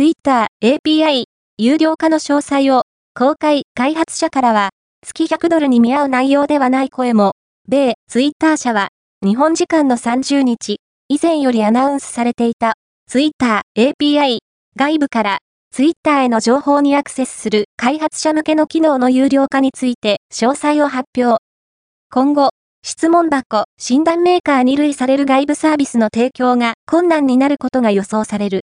Twitter API 有料化の詳細を公開、開発者からは月100ドルに見合う内容ではない声も、米、ツイッター社は日本時間の30日、以前よりアナウンスされていた Twitter API 外部からツイッターへの情報にアクセスする開発者向けの機能の有料化について詳細を発表。今後、質問箱、診断メーカーに類される外部サービスの提供が困難になることが予想される。